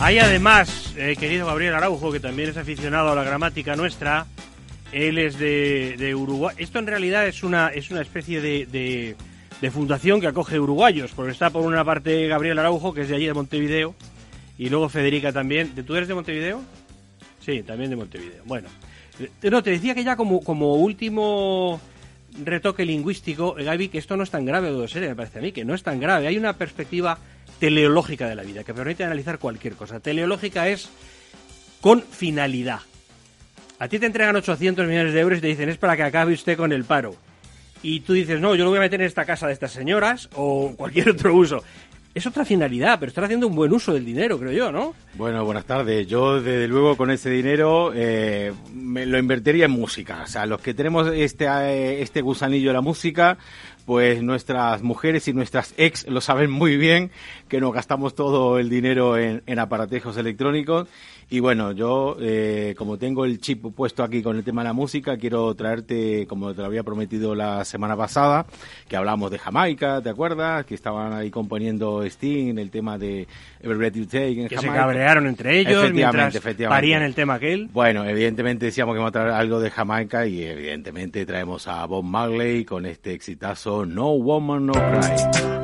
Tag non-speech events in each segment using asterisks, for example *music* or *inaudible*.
Hay además, eh, querido Gabriel Araujo, que también es aficionado a la gramática nuestra, él es de, Uruguay. Esto en realidad es una, es una especie de, de, fundación que acoge uruguayos, porque está por una parte Gabriel Araujo, que es de allí de Montevideo, y luego Federica también. ¿Tú eres de Montevideo? Sí, también de Montevideo. Bueno, eh, no, te decía que ya como, como último retoque lingüístico, Gaby, que esto no es tan grave, de ser, me parece a mí, que no es tan grave. Hay una perspectiva teleológica de la vida, que permite analizar cualquier cosa. Teleológica es con finalidad. A ti te entregan 800 millones de euros y te dicen es para que acabe usted con el paro. Y tú dices, no, yo lo voy a meter en esta casa de estas señoras o cualquier otro uso. Es otra finalidad, pero están haciendo un buen uso del dinero, creo yo, ¿no? Bueno, buenas tardes. Yo, desde luego, con ese dinero eh, me lo invertiría en música. O sea, los que tenemos este, eh, este gusanillo de la música, pues nuestras mujeres y nuestras ex lo saben muy bien, que nos gastamos todo el dinero en, en aparatejos electrónicos. Y bueno, yo, eh, como tengo el chip puesto aquí con el tema de la música, quiero traerte, como te lo había prometido la semana pasada, que hablamos de Jamaica, ¿te acuerdas? Que estaban ahí componiendo Sting, el tema de Every Breath You Take en que se cabrearon entre ellos efectivamente, efectivamente. parían el tema aquel. Bueno, evidentemente decíamos que vamos a traer algo de Jamaica y evidentemente traemos a Bob Marley con este exitazo No Woman No Cry.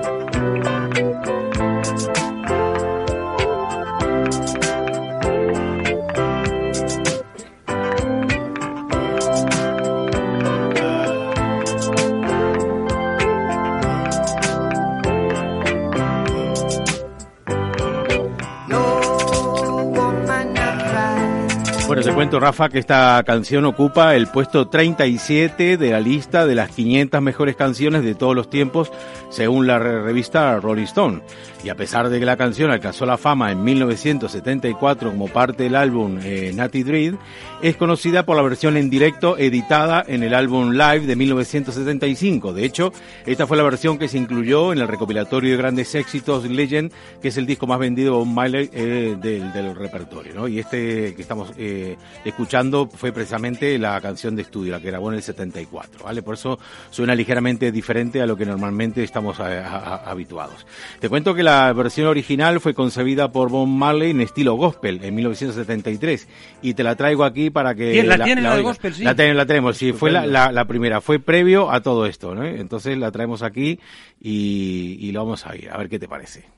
Bueno, te cuento, Rafa, que esta canción ocupa el puesto 37 de la lista de las 500 mejores canciones de todos los tiempos, según la revista Rolling Stone. Y a pesar de que la canción alcanzó la fama en 1974 como parte del álbum eh, Natty Dread, es conocida por la versión en directo editada en el álbum Live de 1975. De hecho, esta fue la versión que se incluyó en el recopilatorio de grandes éxitos Legend, que es el disco más vendido eh, del, repertorio. ¿no? Y este que estamos eh, escuchando fue precisamente la canción de estudio, la que grabó en el 74. ¿vale? Por eso suena ligeramente diferente a lo que normalmente estamos habituados. Te cuento que la versión original fue concebida por Bob Marley en estilo gospel en 1973 y te la traigo aquí para que la, la tienen la, gospel sí la, tenemos sí fue la, primera fue previo a todo esto ¿no? entonces la traemos aquí y, y lo vamos a ir a ver qué te parece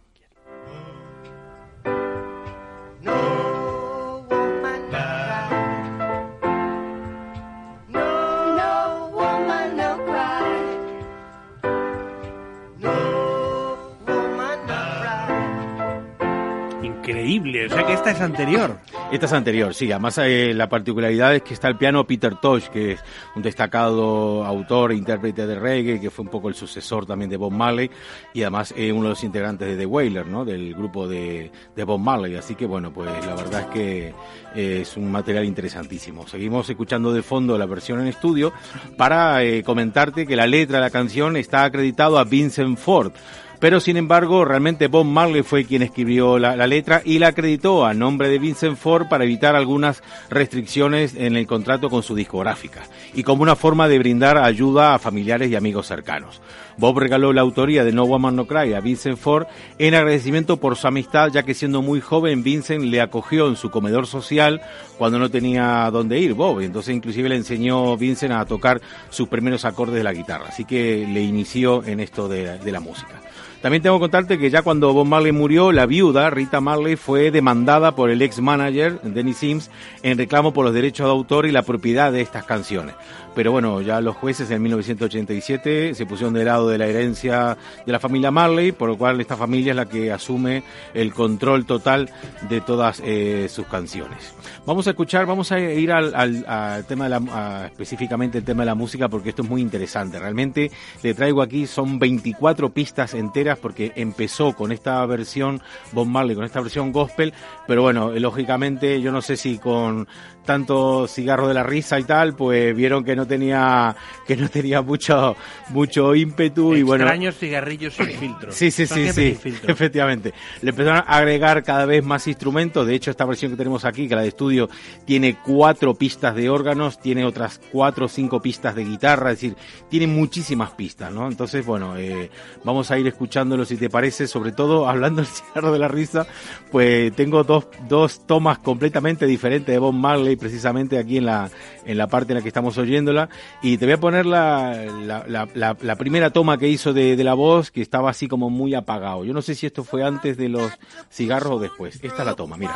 increíble. O sea que esta es anterior. Esta es anterior, sí. Además, eh, la particularidad es que está el piano Peter Tosh, que es un destacado autor e intérprete de reggae, que fue un poco el sucesor también de Bob Marley, y además eh, uno de los integrantes de The Wailer, ¿no? Del grupo de, de Bob Marley. Así que, bueno, pues la verdad es que eh, es un material interesantísimo. Seguimos escuchando de fondo la versión en estudio para comentarte que la letra de la canción está acreditado a Vincent Ford pero sin embargo realmente Bob Marley fue quien escribió la, letra y la acreditó a nombre de Vincent Ford para evitar algunas restricciones en el contrato con su discográfica y como una forma de brindar ayuda a familiares y amigos cercanos. Bob regaló la autoría de No Woman No Cry a Vincent Ford en agradecimiento por su amistad, ya que siendo muy joven Vincent le acogió en su comedor social cuando no tenía dónde ir Bob. Entonces inclusive le enseñó Vincent a tocar sus primeros acordes de la guitarra. Así que le inició en esto de la música. También tengo que contarte que ya cuando Bob Marley murió, la viuda, Rita Marley, fue demandada por el ex manager, Denny Sims, en reclamo por los derechos de autor y la propiedad de estas canciones pero bueno, ya los jueces en 1987 se pusieron de lado de la herencia de la familia Marley, por lo cual esta familia es la que asume el control total de todas eh, sus canciones. Vamos a escuchar, vamos a ir al, tema de la, específicamente el tema de la música porque esto es muy interesante. Realmente le traigo aquí, son 24 pistas enteras porque empezó con esta versión Bob Marley, con esta versión gospel, pero bueno, lógicamente yo no sé si con tanto cigarro de la risa y tal, pues vieron que no tenía que no tenía mucho mucho ímpetu y bueno. Extraños cigarrillos sin filtro. Sí, sí, sí, sí, efectivamente. Le empezaron a agregar cada vez más instrumentos. De hecho, esta versión que tenemos aquí, que la de estudio, tiene cuatro pistas de órganos, tiene otras cuatro o cinco pistas de guitarra, es decir, tiene muchísimas pistas, ¿no? Entonces, bueno, eh, vamos a ir escuchando escuchándolo, si te parece, sobre todo hablando del cigarro *laughs* de la risa, pues tengo dos, dos tomas completamente diferentes de Bob Marley, precisamente aquí en la, en la parte en la que estamos oyéndola, y te voy a poner la, la, la, la primera toma que hizo de, de, la voz, que estaba así como muy apagado. Yo no sé si esto fue antes de los cigarros o después. Esta es la toma, mira.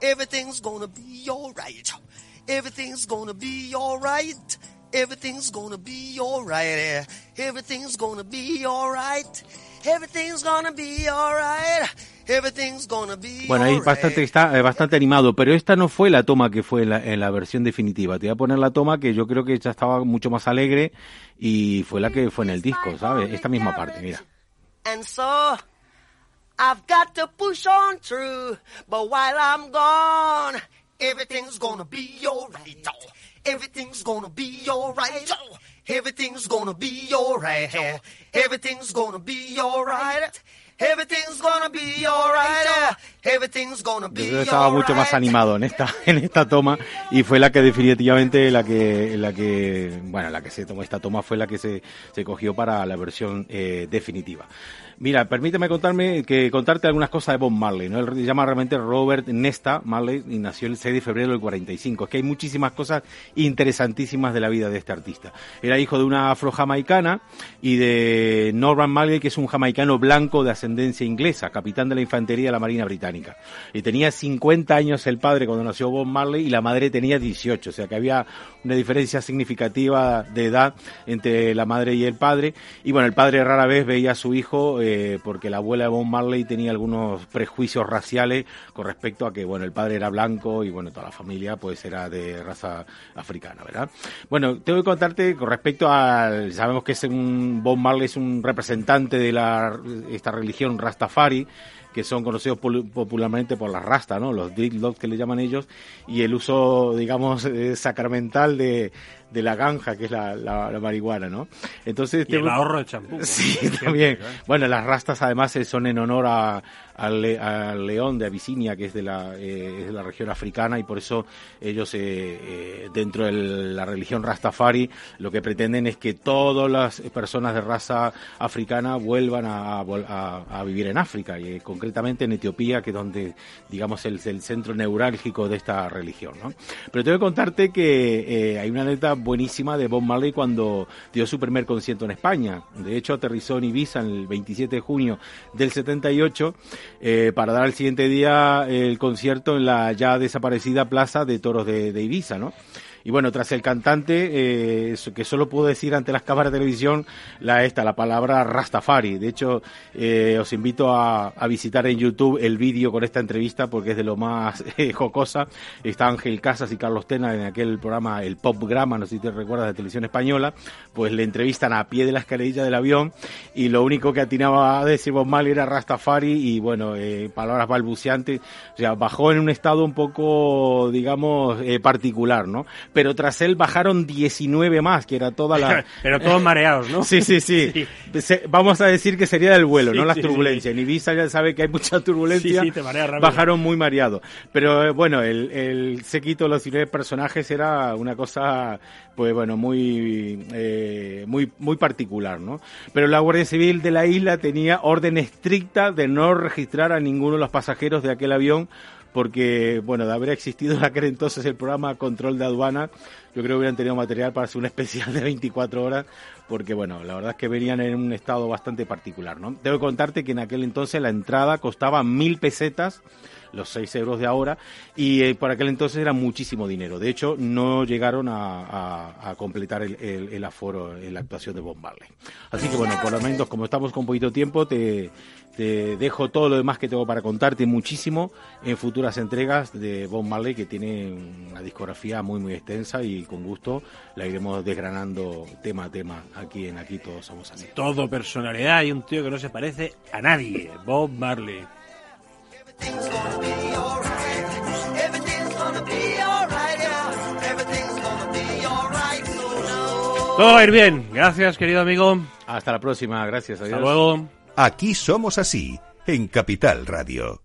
Everything's gonna be alright. Everything's gonna be alright. Everything's gonna be alright. Everything's gonna be alright. Everything's gonna be alright. Everything's gonna be bueno, ahí bastante está eh, bastante animado, pero esta no fue la toma que fue en la, en la, versión definitiva. Te voy a poner la toma que yo creo que ya estaba mucho más alegre y fue la que fue en el disco, ¿sabes? Esta misma parte, mira. And so I've got to push on through, but while I'm gone, everything's gonna be alright. Everything's gonna be alright. Everything's gonna be alright. Everything's gonna be alright. Everything's gonna be alright. Everything's gonna be Yo estaba mucho más animado en esta en esta toma y fue la que definitivamente la que la que bueno la que se tomó esta toma fue la que se, se cogió para la versión eh, definitiva. Mira, permíteme contarme que contarte algunas cosas de Bob Marley, ¿no? Él se llama realmente Robert Nesta Marley y nació el 6 de febrero del 45. Es que hay muchísimas cosas interesantísimas de la vida de este artista. Era hijo de una afro-jamaicana y de Norman Marley, que es un jamaicano blanco de ascendencia inglesa, capitán de la infantería de la Marina Británica. Y tenía 50 años el padre cuando nació Bob Marley y la madre tenía 18, o sea que había una diferencia significativa de edad entre la madre y el padre. Y bueno, el padre rara vez veía a su hijo eh, porque la abuela de Bob Marley tenía algunos prejuicios raciales con respecto a que, bueno, el padre era blanco y, bueno, toda la familia pues era de raza africana, ¿verdad? Bueno, tengo que contarte con respecto al, sabemos que es un, Bob Marley es un representante de la, esta religión Rastafari, que son conocidos popularmente por la rasta, ¿no? Los dreadlocks que le llaman ellos, y el uso, digamos, eh, sacramental de, de la ganja, que es la, la, marihuana, ¿no? Entonces, y el ahorro de champú. *laughs* Sí, también. Bueno, las rastas además eh, son en honor a, al, león de Abisinia, que es de la, eh, de la región africana, y por eso ellos, eh, dentro de la religión Rastafari, lo que pretenden es que todas las personas de raza africana vuelvan a, a, vivir en África, y concretamente en Etiopía, que es donde, digamos, el, el centro neurálgico de esta religión, ¿no? Pero tengo que contarte que hay una neta buenísima de Bob Marley cuando dio su primer concierto en España. De hecho, aterrizó en Ibiza el 27 de junio del 78 eh, para dar al siguiente día el concierto en la ya desaparecida Plaza de Toros de, de Ibiza, ¿no? Y bueno, tras el cantante, eh, que solo puedo decir ante las cámaras de televisión la esta, la palabra Rastafari. De hecho, eh, os invito a, a, visitar en YouTube el vídeo con esta entrevista porque es de lo más *laughs* eh, jocosa. Está Ángel Casas y Carlos Tena en aquel programa, el Pop Grama, no sé si te recuerdas, de televisión española, pues le entrevistan a pie de la escalerilla del avión y lo único que atinaba a decir Bob Marley era Rastafari y bueno, eh, palabras balbuceantes. O sea, bajó en un estado un poco, digamos, eh, particular, ¿no? Pero tras él bajaron 19 más, que era toda la... *laughs* pero todos mareados, ¿no? Sí, sí, sí, Vamos a decir que sería del vuelo, no las turbulencias. En Ibiza ya sabe que hay mucha turbulencia. Te bajaron muy mareados. Pero eh, bueno, el, el séquito, los 19 personajes era una cosa, pues bueno, muy, eh, muy, muy particular, ¿no? Pero la Guardia Civil de la isla tenía orden estricta de no registrar a ninguno de los pasajeros de aquel avión porque, bueno, de haber existido en aquel entonces el programa Control de Aduana, yo creo que hubieran tenido material para hacer un especial de 24 horas, porque, bueno, la verdad es que venían en un estado bastante particular, ¿no? Debo contarte que en aquel entonces la entrada costaba mil pesetas, los 6 euros de ahora, y eh, por aquel entonces era muchísimo dinero. De hecho, no llegaron a, completar el, aforo en la actuación de Bob Marley. Así que bueno, por lo menos como estamos con poquito tiempo, te, te dejo todo lo demás que tengo para contarte muchísimo en futuras entregas de Bob Marley, que tiene una discografía muy, muy extensa y con gusto la iremos desgranando tema a tema aquí en Aquí Todos Somos Así. Todo personalidad y un tío que no se parece a nadie, Bob Marley. Todo va a ir bien. Gracias, querido amigo. Hasta la próxima. Gracias. Adiós. Hasta luego. Aquí somos así, en Capital Radio.